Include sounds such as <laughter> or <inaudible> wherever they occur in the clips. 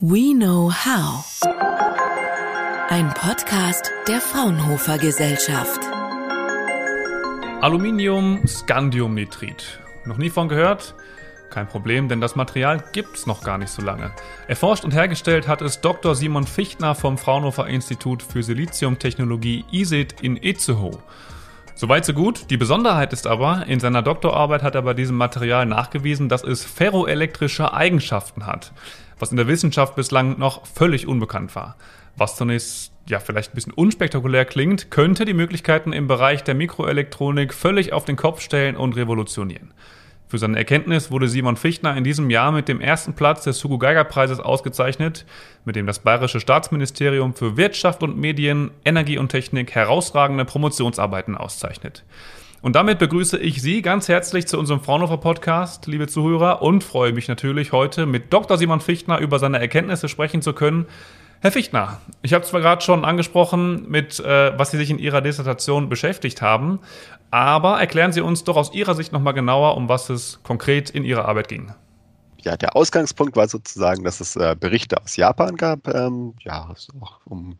We Know How. Ein Podcast der Fraunhofer Gesellschaft. Aluminium Scandiumnitrit. Noch nie von gehört? Kein Problem, denn das Material gibt's noch gar nicht so lange. Erforscht und hergestellt hat es Dr. Simon Fichtner vom Fraunhofer Institut für Siliziumtechnologie ISIT in Itzehoe. Soweit so gut. Die Besonderheit ist aber, in seiner Doktorarbeit hat er bei diesem Material nachgewiesen, dass es ferroelektrische Eigenschaften hat was in der Wissenschaft bislang noch völlig unbekannt war. Was zunächst ja vielleicht ein bisschen unspektakulär klingt, könnte die Möglichkeiten im Bereich der Mikroelektronik völlig auf den Kopf stellen und revolutionieren. Für seine Erkenntnis wurde Simon Fichtner in diesem Jahr mit dem ersten Platz des Hugo Geiger Preises ausgezeichnet, mit dem das Bayerische Staatsministerium für Wirtschaft und Medien, Energie und Technik herausragende Promotionsarbeiten auszeichnet. Und damit begrüße ich Sie ganz herzlich zu unserem Fraunhofer Podcast, liebe Zuhörer, und freue mich natürlich heute mit Dr. Simon Fichtner über seine Erkenntnisse sprechen zu können. Herr Fichtner, ich habe zwar gerade schon angesprochen, mit äh, was Sie sich in Ihrer Dissertation beschäftigt haben, aber erklären Sie uns doch aus Ihrer Sicht nochmal genauer, um was es konkret in Ihrer Arbeit ging. Ja, der Ausgangspunkt war sozusagen, dass es äh, Berichte aus Japan gab, ähm, ja, auch um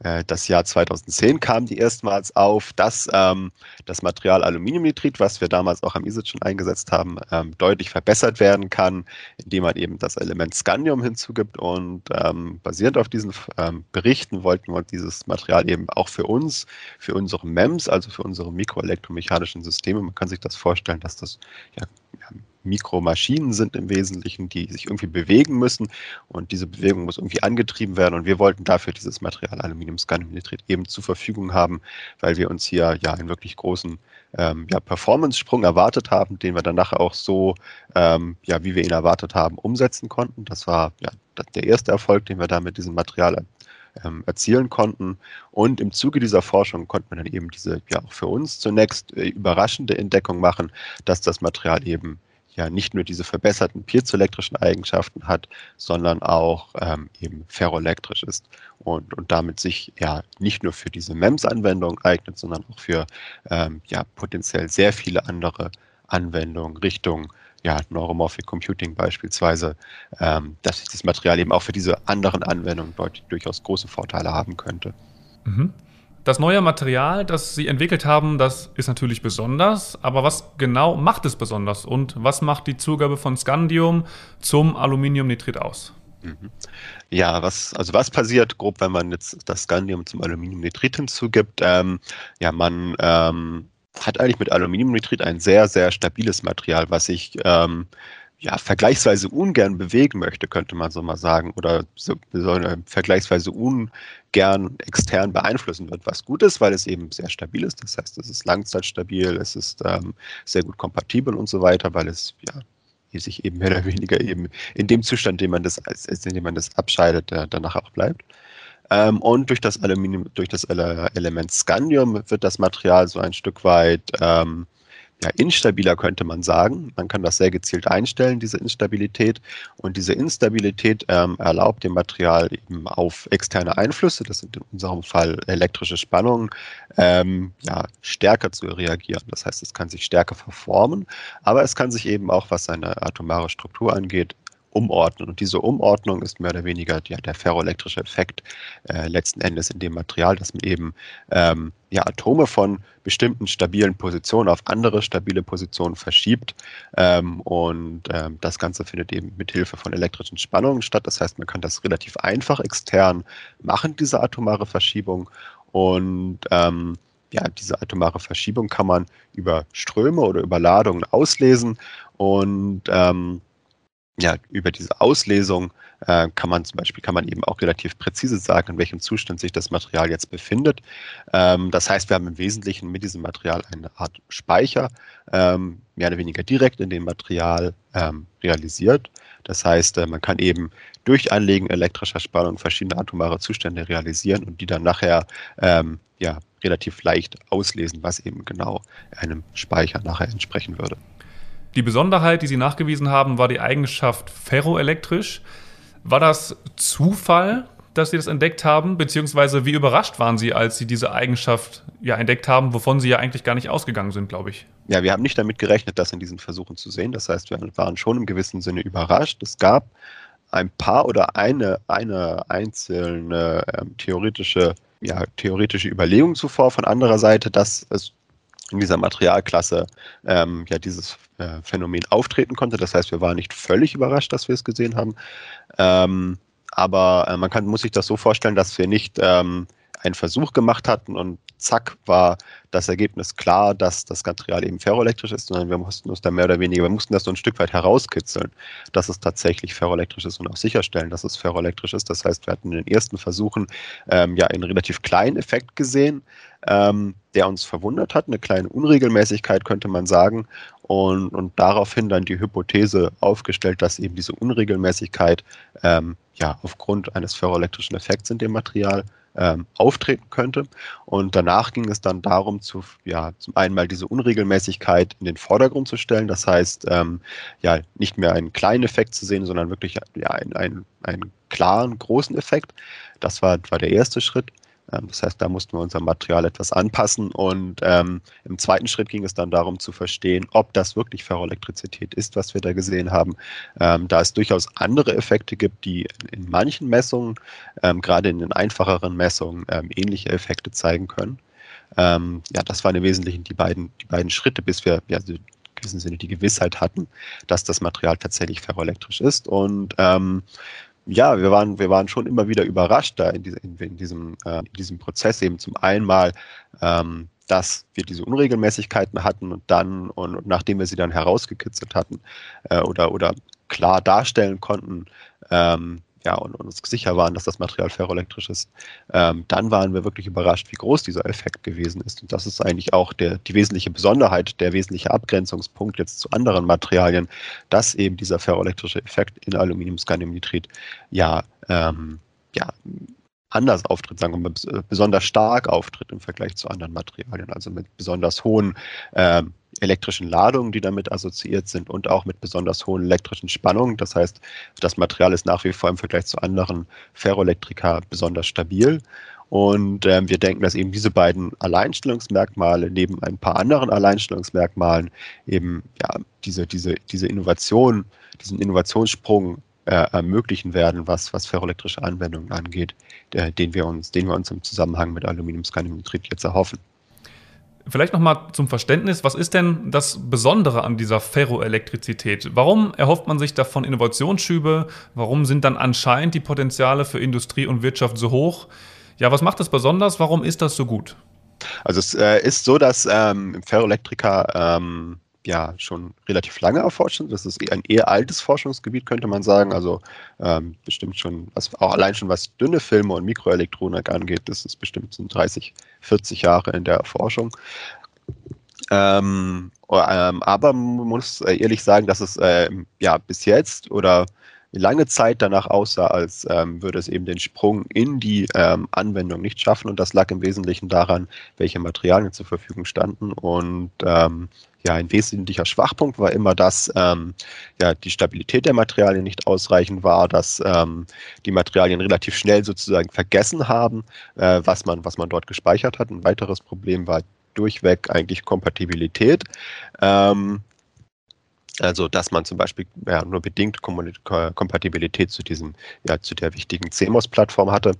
das Jahr 2010 kam die erstmals auf, dass ähm, das Material Aluminiumnitrit, was wir damals auch am ISIT schon eingesetzt haben, ähm, deutlich verbessert werden kann, indem man eben das Element Scandium hinzugibt. Und ähm, basierend auf diesen ähm, Berichten wollten wir dieses Material eben auch für uns, für unsere MEMS, also für unsere mikroelektromechanischen Systeme, man kann sich das vorstellen, dass das ja, Mikromaschinen sind im Wesentlichen, die sich irgendwie bewegen müssen und diese Bewegung muss irgendwie angetrieben werden und wir wollten dafür dieses Material Aluminium-Scandiumnitrit eben zur Verfügung haben, weil wir uns hier ja einen wirklich großen ähm, ja, Performance-Sprung erwartet haben, den wir dann nachher auch so, ähm, ja, wie wir ihn erwartet haben, umsetzen konnten. Das war ja der erste Erfolg, den wir da mit diesem Material ähm, erzielen konnten. Und im Zuge dieser Forschung konnten wir dann eben diese ja auch für uns zunächst äh, überraschende Entdeckung machen, dass das Material eben ja nicht nur diese verbesserten piezoelektrischen Eigenschaften hat, sondern auch ähm, eben ferroelektrisch ist und, und damit sich ja nicht nur für diese MEMS-Anwendung eignet, sondern auch für ähm, ja potenziell sehr viele andere Anwendungen Richtung ja, Neuromorphic Computing beispielsweise, ähm, dass das Material eben auch für diese anderen Anwendungen durchaus große Vorteile haben könnte. Mhm. Das neue Material, das Sie entwickelt haben, das ist natürlich besonders, aber was genau macht es besonders und was macht die Zugabe von Scandium zum Aluminiumnitrit aus? Mhm. Ja, was, also was passiert grob, wenn man jetzt das Scandium zum Aluminiumnitrit hinzugibt? Ähm, ja, man ähm, hat eigentlich mit Aluminiumnitrit ein sehr, sehr stabiles Material, was sich ähm, ja, vergleichsweise ungern bewegen möchte, könnte man so mal sagen, oder so, so vergleichsweise ungern extern beeinflussen wird, was gut ist, weil es eben sehr stabil ist. Das heißt, es ist langzeitstabil, es ist ähm, sehr gut kompatibel und so weiter, weil es ja sich eben mehr oder weniger eben in dem Zustand, in dem man das, in dem man das abscheidet, danach auch bleibt. Ähm, und durch das Aluminium, durch das Element Scandium wird das Material so ein Stück weit ähm, ja, instabiler könnte man sagen. Man kann das sehr gezielt einstellen, diese Instabilität. Und diese Instabilität ähm, erlaubt dem Material eben auf externe Einflüsse, das sind in unserem Fall elektrische Spannungen, ähm, ja, stärker zu reagieren. Das heißt, es kann sich stärker verformen, aber es kann sich eben auch, was seine atomare Struktur angeht, umordnen. Und diese Umordnung ist mehr oder weniger ja, der ferroelektrische Effekt äh, letzten Endes in dem Material, dass man eben ähm, ja, Atome von bestimmten stabilen Positionen auf andere stabile Positionen verschiebt. Ähm, und ähm, das Ganze findet eben mit Hilfe von elektrischen Spannungen statt. Das heißt, man kann das relativ einfach extern machen, diese atomare Verschiebung. Und ähm, ja, diese atomare Verschiebung kann man über Ströme oder über Ladungen auslesen. Und ähm, ja, über diese Auslesung äh, kann man zum Beispiel, kann man eben auch relativ präzise sagen, in welchem Zustand sich das Material jetzt befindet. Ähm, das heißt, wir haben im Wesentlichen mit diesem Material eine Art Speicher, ähm, mehr oder weniger direkt in dem Material ähm, realisiert. Das heißt, äh, man kann eben durch Anlegen elektrischer Spannung verschiedene atomare Zustände realisieren und die dann nachher ähm, ja, relativ leicht auslesen, was eben genau einem Speicher nachher entsprechen würde. Die Besonderheit, die Sie nachgewiesen haben, war die Eigenschaft ferroelektrisch. War das Zufall, dass Sie das entdeckt haben? Beziehungsweise wie überrascht waren Sie, als Sie diese Eigenschaft ja entdeckt haben, wovon Sie ja eigentlich gar nicht ausgegangen sind, glaube ich? Ja, wir haben nicht damit gerechnet, das in diesen Versuchen zu sehen. Das heißt, wir waren schon im gewissen Sinne überrascht. Es gab ein paar oder eine, eine einzelne ähm, theoretische, ja, theoretische Überlegung zuvor von anderer Seite, dass es in dieser Materialklasse ähm, ja dieses äh, Phänomen auftreten konnte. Das heißt, wir waren nicht völlig überrascht, dass wir es gesehen haben. Ähm, aber äh, man kann, muss sich das so vorstellen, dass wir nicht ähm, einen Versuch gemacht hatten und zack war das Ergebnis klar, dass das Material eben ferroelektrisch ist, sondern wir mussten uns da mehr oder weniger, wir mussten das so ein Stück weit herauskitzeln, dass es tatsächlich ferroelektrisch ist und auch sicherstellen, dass es ferroelektrisch ist. Das heißt, wir hatten in den ersten Versuchen ähm, ja einen relativ kleinen Effekt gesehen, ähm, der uns verwundert hat, eine kleine Unregelmäßigkeit könnte man sagen und, und daraufhin dann die Hypothese aufgestellt, dass eben diese Unregelmäßigkeit ähm, ja aufgrund eines ferroelektrischen Effekts in dem Material ähm, auftreten könnte. Und danach ging es dann darum, zu, ja, zum einen mal diese Unregelmäßigkeit in den Vordergrund zu stellen. Das heißt, ähm, ja, nicht mehr einen kleinen Effekt zu sehen, sondern wirklich ja, einen, einen, einen klaren, großen Effekt. Das war, war der erste Schritt. Ähm, das heißt, da mussten wir unser Material etwas anpassen und ähm, im zweiten Schritt ging es dann darum zu verstehen, ob das wirklich Ferroelektrizität ist, was wir da gesehen haben. Ähm, da es durchaus andere Effekte gibt, die in manchen Messungen, ähm, gerade in den einfacheren Messungen, ähm, ähnliche Effekte zeigen können. Ähm, ja, das waren im Wesentlichen die beiden, die beiden Schritte, bis wir ja, in gewissem Sinne die Gewissheit hatten, dass das Material tatsächlich ferroelektrisch ist. Und ja, wir waren, wir waren schon immer wieder überrascht da in, diese, in, in diesem, äh, in diesem Prozess eben zum einen mal, ähm, dass wir diese Unregelmäßigkeiten hatten und dann, und, und nachdem wir sie dann herausgekitzelt hatten äh, oder, oder klar darstellen konnten, ähm, ja, und, und, uns sicher waren, dass das Material ferroelektrisch ist, ähm, dann waren wir wirklich überrascht, wie groß dieser Effekt gewesen ist. Und das ist eigentlich auch der, die wesentliche Besonderheit, der wesentliche Abgrenzungspunkt jetzt zu anderen Materialien, dass eben dieser ferroelektrische Effekt in Aluminiumscandiumnitrit ja, ähm, ja anders auftritt, sagen wir mal, besonders stark auftritt im Vergleich zu anderen Materialien, also mit besonders hohen ähm, elektrischen Ladungen, die damit assoziiert sind und auch mit besonders hohen elektrischen Spannungen. Das heißt, das Material ist nach wie vor im Vergleich zu anderen Ferroelektrika besonders stabil. Und ähm, wir denken, dass eben diese beiden Alleinstellungsmerkmale neben ein paar anderen Alleinstellungsmerkmalen eben ja, diese, diese, diese Innovation, diesen Innovationssprung äh, ermöglichen werden, was, was ferroelektrische Anwendungen angeht, äh, den, wir uns, den wir uns im Zusammenhang mit Aluminiumscandiumnitrit jetzt erhoffen. Vielleicht nochmal zum Verständnis, was ist denn das Besondere an dieser Ferroelektrizität? Warum erhofft man sich davon Innovationsschübe? Warum sind dann anscheinend die Potenziale für Industrie und Wirtschaft so hoch? Ja, was macht das besonders? Warum ist das so gut? Also es äh, ist so, dass ähm, Ferroelektrika ähm, ja schon relativ lange erforscht sind. Das ist ein eher altes Forschungsgebiet, könnte man sagen. Also ähm, bestimmt schon, was, auch allein schon was dünne Filme und Mikroelektronik angeht, das ist bestimmt sind 30, 40 Jahre in der Erforschung. Ähm, ähm, aber man muss ehrlich sagen, dass es äh, ja bis jetzt oder lange Zeit danach aussah, als ähm, würde es eben den Sprung in die ähm, Anwendung nicht schaffen. Und das lag im Wesentlichen daran, welche Materialien zur Verfügung standen. Und ähm, ja, ein wesentlicher Schwachpunkt war immer, dass ähm, ja, die Stabilität der Materialien nicht ausreichend war, dass ähm, die Materialien relativ schnell sozusagen vergessen haben, äh, was, man, was man dort gespeichert hat. Ein weiteres Problem war durchweg eigentlich Kompatibilität. Ähm, also, dass man zum Beispiel ja, nur bedingt Kompatibilität zu diesem, ja, zu der wichtigen CMOS-Plattform hatte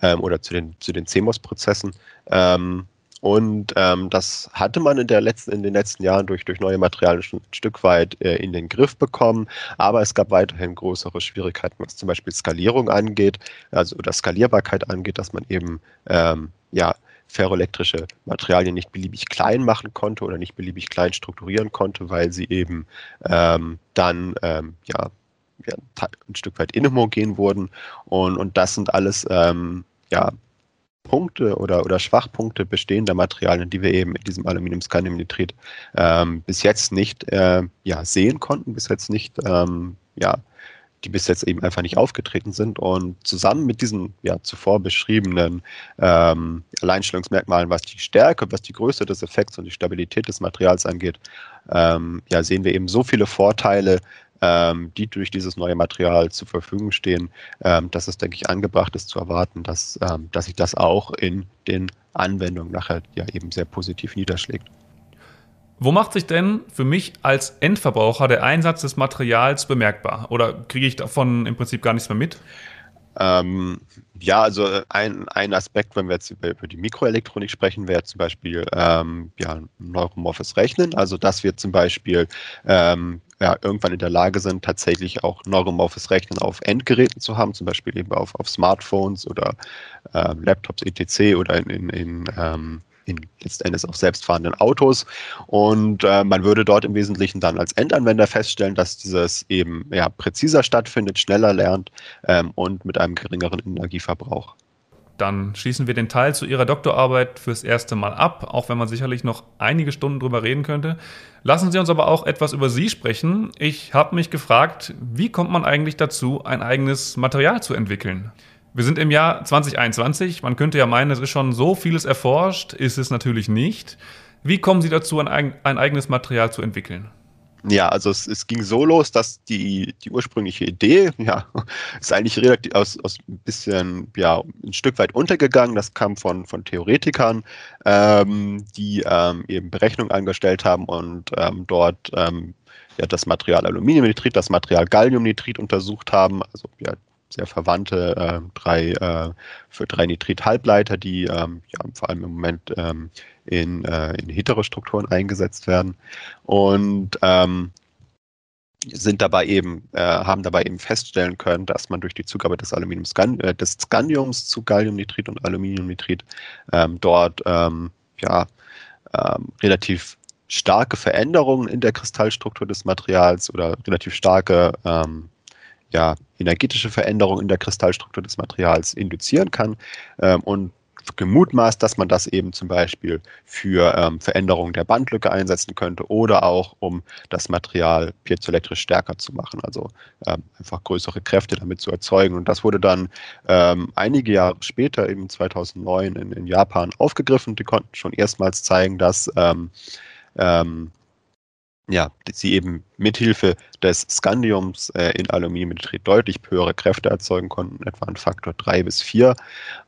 ähm, oder zu den, zu den CMOS-Prozessen. Ähm, und ähm, das hatte man in, der letzten, in den letzten Jahren durch, durch neue Materialien schon ein Stück weit äh, in den Griff bekommen. Aber es gab weiterhin größere Schwierigkeiten, was zum Beispiel Skalierung angeht, also oder Skalierbarkeit angeht, dass man eben ähm, ja, ferroelektrische Materialien nicht beliebig klein machen konnte oder nicht beliebig klein strukturieren konnte, weil sie eben ähm, dann ähm, ja, ja, ein Stück weit inhomogen wurden. Und, und das sind alles ähm, ja, Punkte oder, oder Schwachpunkte bestehender Materialien, die wir eben in diesem Aluminiumscandiumnitrit ähm, bis jetzt nicht äh, ja, sehen konnten, bis jetzt nicht, ähm, ja, die bis jetzt eben einfach nicht aufgetreten sind. Und zusammen mit diesen ja, zuvor beschriebenen ähm, Alleinstellungsmerkmalen, was die Stärke, was die Größe des Effekts und die Stabilität des Materials angeht, ähm, ja, sehen wir eben so viele Vorteile, ähm, die durch dieses neue Material zur Verfügung stehen, ähm, dass es, denke ich, angebracht ist zu erwarten, dass, ähm, dass sich das auch in den Anwendungen nachher ja eben sehr positiv niederschlägt. Wo macht sich denn für mich als Endverbraucher der Einsatz des Materials bemerkbar? Oder kriege ich davon im Prinzip gar nichts mehr mit? Ähm, ja, also ein, ein Aspekt, wenn wir jetzt über, über die Mikroelektronik sprechen, wäre zum Beispiel ähm, ja, neuromorphes Rechnen. Also dass wir zum Beispiel ähm, ja, irgendwann in der Lage sind, tatsächlich auch neuromorphes Rechnen auf Endgeräten zu haben, zum Beispiel eben auf, auf Smartphones oder äh, Laptops etc. oder in, in, in ähm, in letztendlich auch selbstfahrenden Autos. Und äh, man würde dort im Wesentlichen dann als Endanwender feststellen, dass dieses eben ja, präziser stattfindet, schneller lernt ähm, und mit einem geringeren Energieverbrauch. Dann schließen wir den Teil zu Ihrer Doktorarbeit fürs erste Mal ab, auch wenn man sicherlich noch einige Stunden drüber reden könnte. Lassen Sie uns aber auch etwas über Sie sprechen. Ich habe mich gefragt, wie kommt man eigentlich dazu, ein eigenes Material zu entwickeln? Wir sind im Jahr 2021. Man könnte ja meinen, es ist schon so vieles erforscht, ist es natürlich nicht. Wie kommen Sie dazu, ein, ein eigenes Material zu entwickeln? Ja, also es, es, ging so los, dass die, die ursprüngliche Idee, ja, ist eigentlich relativ aus, aus ein bisschen, ja, ein Stück weit untergegangen. Das kam von, von Theoretikern, ähm, die ähm, eben Berechnungen angestellt haben und ähm, dort ähm, ja, das Material Aluminiumnitrit, das Material Galliumnitrit untersucht haben, also ja, sehr verwandte äh, drei äh, für drei Nitrit-Halbleiter, die ähm, ja, vor allem im Moment ähm, in, äh, in Heterostrukturen eingesetzt werden. Und ähm, sind dabei eben, äh, haben dabei eben feststellen können, dass man durch die Zugabe des Aluminium äh, des Scandiums zu Galliumnitrit und Aluminiumnitrit ähm, dort ähm, ja, ähm, relativ starke Veränderungen in der Kristallstruktur des Materials oder relativ starke ähm, ja, energetische Veränderung in der Kristallstruktur des Materials induzieren kann ähm, und gemutmaßt, dass man das eben zum Beispiel für ähm, Veränderungen der Bandlücke einsetzen könnte oder auch um das Material piezoelektrisch stärker zu machen, also ähm, einfach größere Kräfte damit zu erzeugen. Und das wurde dann ähm, einige Jahre später, eben 2009 in, in, Japan aufgegriffen. Die konnten schon erstmals zeigen, dass ähm, ähm, ja, sie eben mithilfe des Scandiums äh, in Aluminiumnitrit deutlich höhere Kräfte erzeugen konnten, etwa ein Faktor 3 bis 4.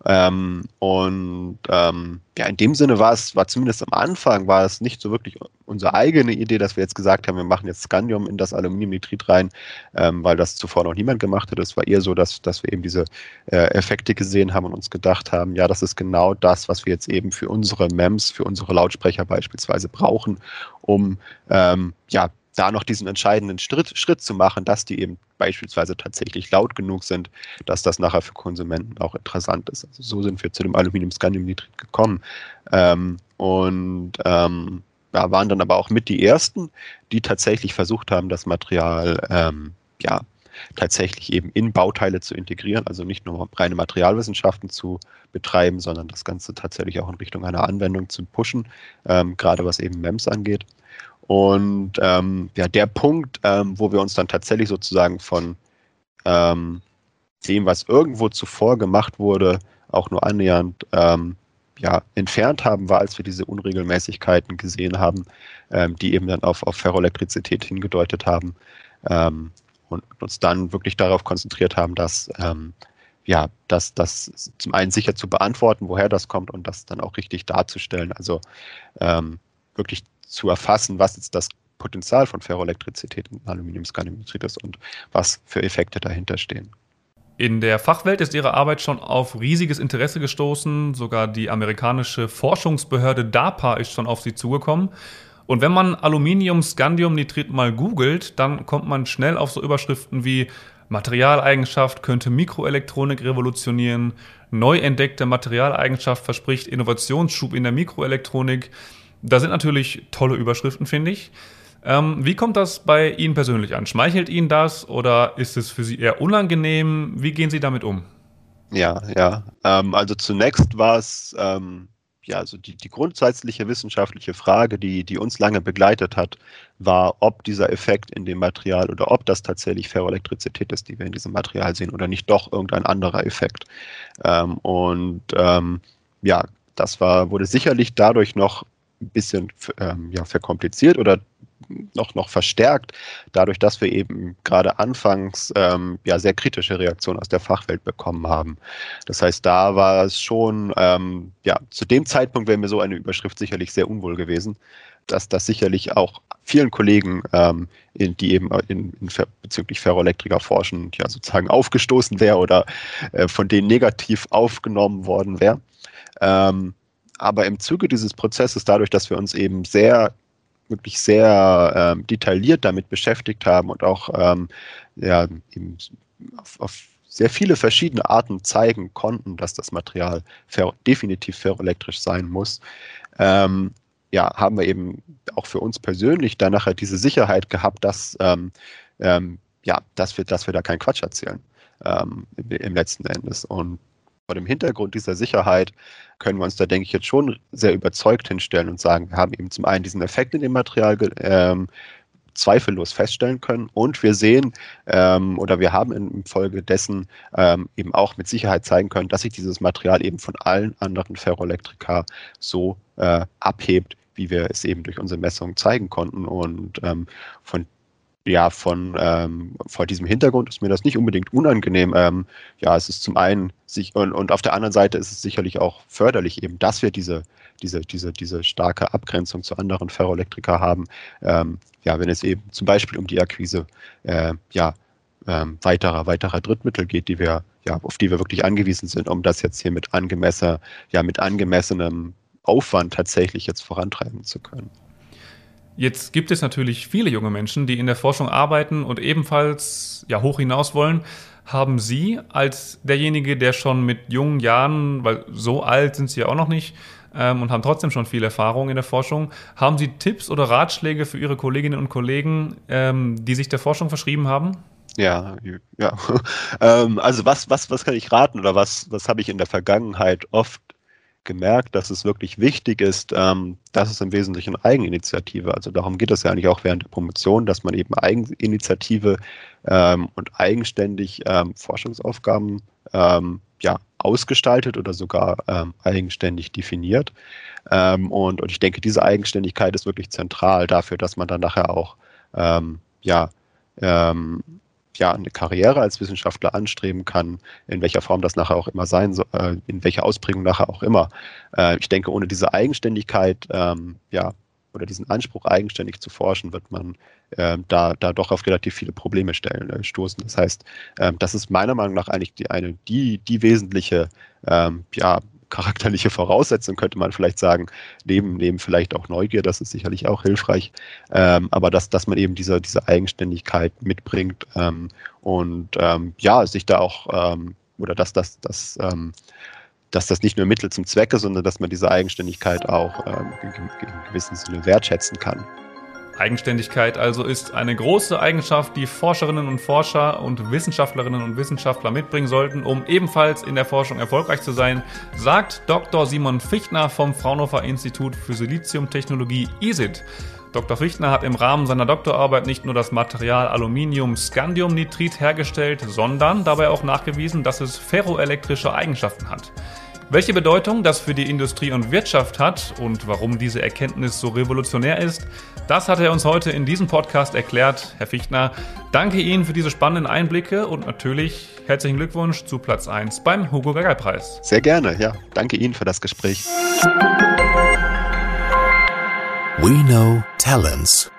Ähm, und ähm, ja, in dem Sinne war es, war zumindest am Anfang, war es nicht so wirklich unsere eigene Idee, dass wir jetzt gesagt haben, wir machen jetzt Scandium in das Aluminiumnitrit rein, ähm, weil das zuvor noch niemand gemacht hat. Es war eher so, dass, dass wir eben diese äh, Effekte gesehen haben und uns gedacht haben, ja, das ist genau das, was wir jetzt eben für unsere MEMS, für unsere Lautsprecher beispielsweise brauchen, um ähm, ja, da noch diesen entscheidenden Schritt, Schritt zu machen, dass die eben beispielsweise tatsächlich laut genug sind, dass das nachher für Konsumenten auch interessant ist. Also so sind wir zu dem Aluminium-Scandium-Nitrit gekommen. Ähm, und ähm, ja, waren dann aber auch mit die ersten, die tatsächlich versucht haben, das Material ähm, ja, tatsächlich eben in Bauteile zu integrieren, also nicht nur reine Materialwissenschaften zu betreiben, sondern das Ganze tatsächlich auch in Richtung einer Anwendung zu pushen, ähm, gerade was eben MEMS angeht. Und ähm, ja, der Punkt, ähm, wo wir uns dann tatsächlich sozusagen von ähm, dem, was irgendwo zuvor gemacht wurde, auch nur annähernd ähm, ja, entfernt haben, war, als wir diese Unregelmäßigkeiten gesehen haben, ähm, die eben dann auf, auf Ferroelektrizität hingedeutet haben ähm, und uns dann wirklich darauf konzentriert haben, dass ja, das, das zum einen sicher zu beantworten, woher das kommt und das dann auch richtig darzustellen. Also ähm, wirklich zu erfassen, was jetzt das Potenzial von Ferroelektrizität und Aluminiumscandiumnitrit ist und was für Effekte dahinter stehen. In der Fachwelt ist Ihre Arbeit schon auf riesiges Interesse gestoßen. Sogar die amerikanische Forschungsbehörde DARPA ist schon auf Sie zugekommen. Und wenn man Aluminium-Scandium-Nitrit mal googelt, dann kommt man schnell auf so Überschriften wie Materialeigenschaft könnte Mikroelektronik revolutionieren, neu entdeckte Materialeigenschaft verspricht Innovationsschub in der Mikroelektronik. Da sind natürlich tolle Überschriften, finde ich. Ähm, wie kommt das bei Ihnen persönlich an? Schmeichelt Ihnen das oder ist es für Sie eher unangenehm? Wie gehen Sie damit um? Ja, ja. Ähm, also zunächst war es ähm, ja also die, die grundsätzliche wissenschaftliche Frage, die, die uns lange begleitet hat, war, ob dieser Effekt in dem Material oder ob das tatsächlich Ferroelektrizität ist, die wir in diesem Material sehen, oder nicht doch irgendein anderer Effekt. Ähm, und ähm, ja, das war, wurde sicherlich dadurch noch ein bisschen ähm, ja, verkompliziert oder noch, noch verstärkt, dadurch, dass wir eben gerade anfangs ähm, ja sehr kritische Reaktionen aus der Fachwelt bekommen haben. Das heißt, da war es schon, ähm, ja, zu dem Zeitpunkt wäre mir so eine Überschrift sicherlich sehr unwohl gewesen, dass das sicherlich auch vielen Kollegen, ähm, in, die eben in, in, bezüglich Ferroelektriker forschen, ja sozusagen aufgestoßen wäre oder äh, von denen negativ aufgenommen worden wäre. Ähm, aber im Zuge dieses Prozesses, dadurch, dass wir uns eben sehr, wirklich sehr ähm, detailliert damit beschäftigt haben und auch ähm, ja, auf, auf sehr viele verschiedene Arten zeigen konnten, dass das Material ferro, definitiv ferroelektrisch sein muss, ähm, ja, haben wir eben auch für uns persönlich dann nachher diese Sicherheit gehabt, dass, ähm, ähm, ja, dass, wir, dass wir da keinen Quatsch erzählen ähm, im letzten Endes. Und vor dem Hintergrund dieser Sicherheit können wir uns da, denke ich, jetzt schon sehr überzeugt hinstellen und sagen, wir haben eben zum einen diesen Effekt in dem Material ähm, zweifellos feststellen können und wir sehen ähm, oder wir haben infolgedessen ähm, eben auch mit Sicherheit zeigen können, dass sich dieses Material eben von allen anderen Ferroelektrika so äh, abhebt, wie wir es eben durch unsere Messungen zeigen konnten. Und ähm, von ja, von ähm, vor diesem Hintergrund ist mir das nicht unbedingt unangenehm. Ähm, ja, es ist zum einen sich und, und auf der anderen Seite ist es sicherlich auch förderlich, eben, dass wir diese, diese, diese, diese starke Abgrenzung zu anderen Ferroelektriker haben. Ähm, ja, wenn es eben zum Beispiel um die Akquise äh, ja, ähm, weiterer, weiterer Drittmittel geht, die wir, ja, auf die wir wirklich angewiesen sind, um das jetzt hier mit angemessener, ja, mit angemessenem Aufwand tatsächlich jetzt vorantreiben zu können. Jetzt gibt es natürlich viele junge Menschen, die in der Forschung arbeiten und ebenfalls ja, hoch hinaus wollen. Haben Sie als derjenige, der schon mit jungen Jahren, weil so alt sind Sie ja auch noch nicht ähm, und haben trotzdem schon viel Erfahrung in der Forschung, haben Sie Tipps oder Ratschläge für Ihre Kolleginnen und Kollegen, ähm, die sich der Forschung verschrieben haben? Ja, ja. <laughs> ähm, also was, was, was kann ich raten oder was, was habe ich in der Vergangenheit oft gemerkt, dass es wirklich wichtig ist, ähm, dass es im Wesentlichen Eigeninitiative, also darum geht es ja eigentlich auch während der Promotion, dass man eben Eigeninitiative ähm, und eigenständig ähm, Forschungsaufgaben ähm, ja, ausgestaltet oder sogar ähm, eigenständig definiert. Ähm, und, und ich denke, diese Eigenständigkeit ist wirklich zentral dafür, dass man dann nachher auch ja, ja, eine Karriere als Wissenschaftler anstreben kann, in welcher Form das nachher auch immer sein soll, äh, in welcher Ausprägung nachher auch immer. Äh, ich denke, ohne diese Eigenständigkeit, ähm, ja, oder diesen Anspruch, eigenständig zu forschen, wird man äh, da, da doch auf relativ viele Probleme stellen, äh, stoßen. Das heißt, äh, das ist meiner Meinung nach eigentlich die, eine, die, die wesentliche ähm, ja, charakterliche Voraussetzung, könnte man vielleicht sagen, neben, neben vielleicht auch Neugier, das ist sicherlich auch hilfreich, ähm, aber dass, dass man eben diese, diese Eigenständigkeit mitbringt ähm, und ähm, ja, sich da auch, ähm, oder dass das, das ähm, dass das nicht nur Mittel zum Zwecke, sondern dass man diese Eigenständigkeit auch ähm, in, gewissem Sinne wertschätzen kann. Eigenständigkeit also ist eine große Eigenschaft, die Forscherinnen und Forscher und Wissenschaftlerinnen und Wissenschaftler mitbringen sollten, um ebenfalls in der Forschung erfolgreich zu sein, sagt Dr. Simon Fichtner vom Fraunhofer Institut für Siliziumtechnologie ISIT. Dr. Fichtner hat im Rahmen seiner Doktorarbeit nicht nur das Material Aluminium-Scandiumnitrit hergestellt, sondern dabei auch nachgewiesen, dass es ferroelektrische Eigenschaften hat. Welche Bedeutung das für die Industrie und Wirtschaft hat und warum diese Erkenntnis so revolutionär ist, das hat er uns heute in diesem Podcast erklärt. Herr Fichtner, danke Ihnen für diese spannenden Einblicke und natürlich herzlichen Glückwunsch zu Platz 1 beim Hugo Gagai Preis. Sehr gerne, ja. Danke Ihnen für das Gespräch. We know talents.